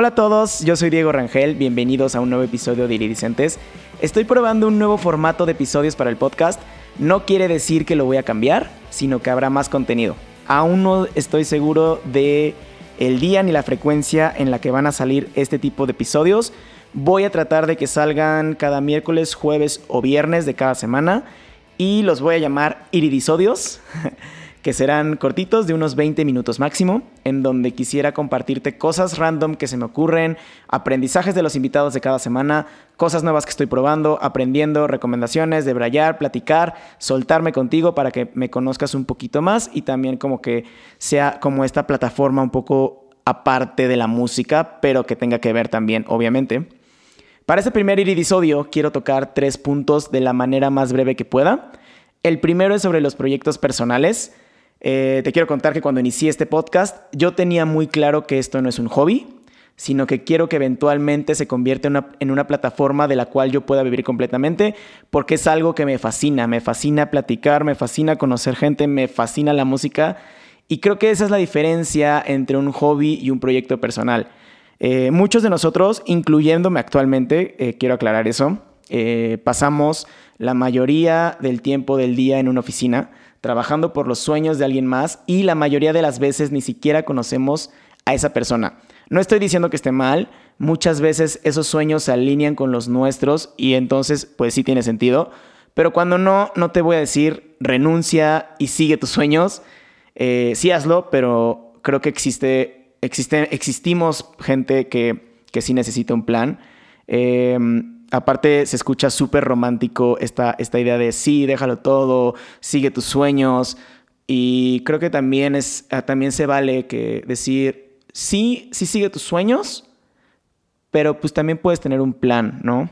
Hola a todos, yo soy Diego Rangel, bienvenidos a un nuevo episodio de Iridicentes. Estoy probando un nuevo formato de episodios para el podcast. No quiere decir que lo voy a cambiar, sino que habrá más contenido. Aún no estoy seguro de el día ni la frecuencia en la que van a salir este tipo de episodios. Voy a tratar de que salgan cada miércoles, jueves o viernes de cada semana y los voy a llamar iridisodios. que serán cortitos de unos 20 minutos máximo, en donde quisiera compartirte cosas random que se me ocurren, aprendizajes de los invitados de cada semana, cosas nuevas que estoy probando, aprendiendo, recomendaciones, debrayar, platicar, soltarme contigo para que me conozcas un poquito más y también como que sea como esta plataforma un poco aparte de la música, pero que tenga que ver también, obviamente. Para este primer iridisodio quiero tocar tres puntos de la manera más breve que pueda. El primero es sobre los proyectos personales. Eh, te quiero contar que cuando inicié este podcast, yo tenía muy claro que esto no es un hobby, sino que quiero que eventualmente se convierta en una, plataforma de la cual yo pueda vivir completamente, porque es algo que me fascina, me fascina platicar, me fascina conocer gente, me fascina la música, y creo que esa es la diferencia entre un hobby y un proyecto personal. Eh, muchos de nosotros, incluyéndome actualmente, eh, quiero aclarar eso, pasamos la mayoría del tiempo del día en una oficina, trabajando por los sueños de alguien más y la mayoría de las veces ni siquiera conocemos a esa persona. No estoy diciendo que esté mal, muchas veces esos sueños se alinean con los nuestros y entonces pues sí tiene sentido, pero cuando no, no te voy a decir renuncia y sigue tus sueños, eh, sí hazlo, pero creo que existe, existimos gente que, que sí necesita un plan. Eh, aparte se escucha súper romántico esta, esta idea de sí, déjalo todo, sigue tus sueños. Y creo que también, es, ah, también se vale que decir, sí, sí sigue tus sueños, pero pues también puedes tener un plan, ¿no?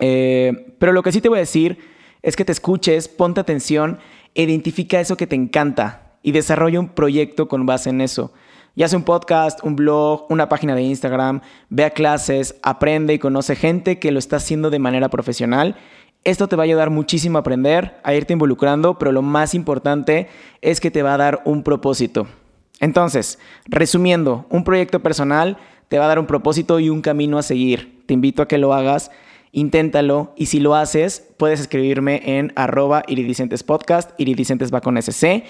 Eh, pero lo que sí te voy a decir es que te escuches, ponte atención, identifica eso que te encanta y desarrolla un proyecto con base en eso ya sea un podcast, un blog, una página de Instagram, ve a clases, aprende y conoce gente que lo está haciendo de manera profesional. Esto te va a ayudar muchísimo a aprender, a irte involucrando, pero lo más importante es que te va a dar un propósito. Entonces, resumiendo, un proyecto personal te va a dar un propósito y un camino a seguir. Te invito a que lo hagas, inténtalo y si lo haces, puedes escribirme en arroba iridicentespodcast, iridicentes va con SC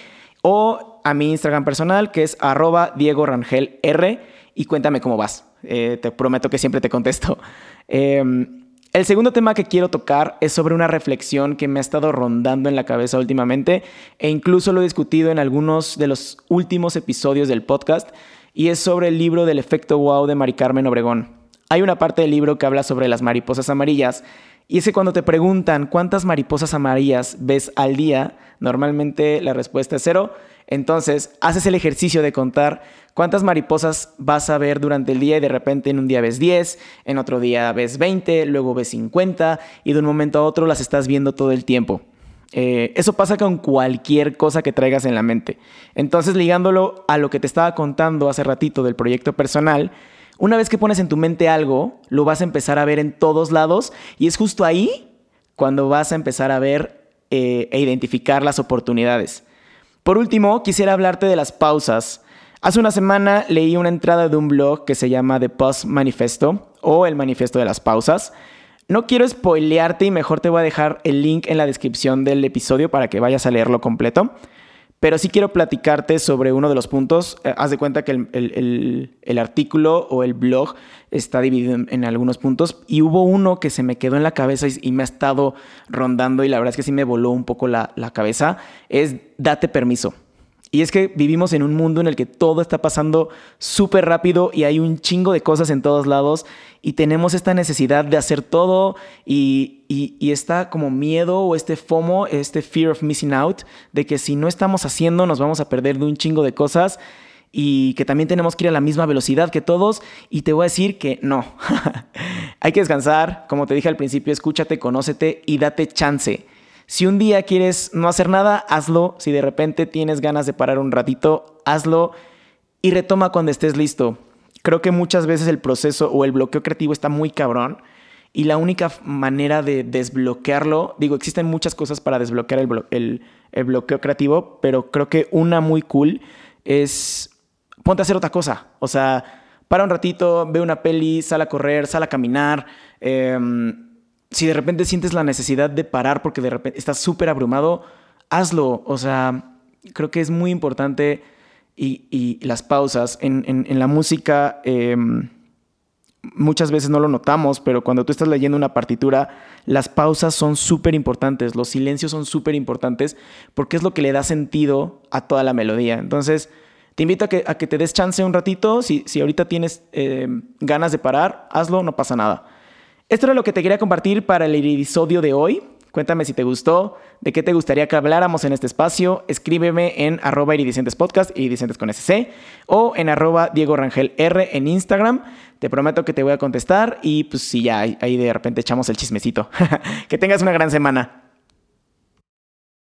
o a mi Instagram personal que es arroba Diego Rangel R y cuéntame cómo vas. Eh, te prometo que siempre te contesto. Em, el segundo tema que quiero tocar es sobre una reflexión que me ha estado rondando en la cabeza últimamente e incluso lo he discutido en algunos de los últimos episodios del podcast y es sobre el libro del efecto wow de Mari Carmen Obregón. Hay una parte del libro que habla sobre las mariposas amarillas y es que cuando te preguntan cuántas mariposas amarillas ves al día, normalmente la respuesta es cero. Entonces, haces el ejercicio de contar cuántas mariposas vas a ver durante el día y de repente en un día ves 10, en otro día ves 20, luego ves 50 y de un momento a otro las estás viendo todo el tiempo. Eh, eso pasa con cualquier cosa que traigas en la mente. Entonces, ligándolo a lo que te estaba contando hace ratito del proyecto personal, una vez que pones en tu mente algo, lo vas a empezar a ver en todos lados y es justo ahí cuando vas a empezar a ver eh, e identificar las oportunidades. Por último, quisiera hablarte de las pausas. Hace una semana leí una entrada de un blog que se llama The Pause Manifesto o el Manifiesto de las Pausas. No quiero spoilearte y mejor te voy a dejar el link en la descripción del episodio para que vayas a leerlo completo. Pero sí quiero platicarte sobre uno de los puntos. Eh, haz de cuenta que el, artículo o el blog está dividido en, algunos puntos y hubo uno que se me quedó en la cabeza y, me ha estado rondando y la verdad es que sí me voló un poco la, la cabeza. Es date permiso. Y es que vivimos en un mundo en el que todo está pasando súper rápido y hay un chingo de cosas en todos lados y tenemos esta necesidad de hacer todo y, y, está como miedo o este FOMO, este fear of missing out, de que si no estamos haciendo nos vamos a perder de un chingo de cosas y que también tenemos que ir a la misma velocidad que todos y te voy a decir que no. hay que descansar, como te dije al principio, escúchate, conócete y date chance. Si un día quieres no hacer nada, hazlo. Si de repente tienes ganas de parar un ratito, hazlo y retoma cuando estés listo. Creo que muchas veces el proceso o el bloqueo creativo está muy cabrón y la única manera de desbloquearlo, digo, existen muchas cosas para desbloquear el, el bloqueo creativo, pero creo que una muy cool es ponte a hacer otra cosa. O sea, para un ratito, ve una peli, sal a correr, sal a caminar. Em, si de repente sientes la necesidad de parar porque de repente estás súper abrumado, hazlo. O sea, creo que es muy importante y, las pausas. En, la música em, muchas veces no lo notamos, pero cuando tú estás leyendo una partitura, las pausas son súper importantes, los silencios son súper importantes porque es lo que le da sentido a toda la melodía. Entonces, te invito a que, a que te des chance un ratito. Si, si ahorita tienes em, ganas de parar, hazlo, no pasa nada. Esto era lo que te quería compartir para el episodio de hoy. Cuéntame si te gustó, de qué te gustaría que habláramos en este espacio. Escríbeme en arroba iridicentes podcast, iridicentes con SC, o en arroba Diego Rangel en Instagram. Te prometo que te voy a contestar y pues si ya ahí de repente echamos el chismecito. que tengas una gran semana.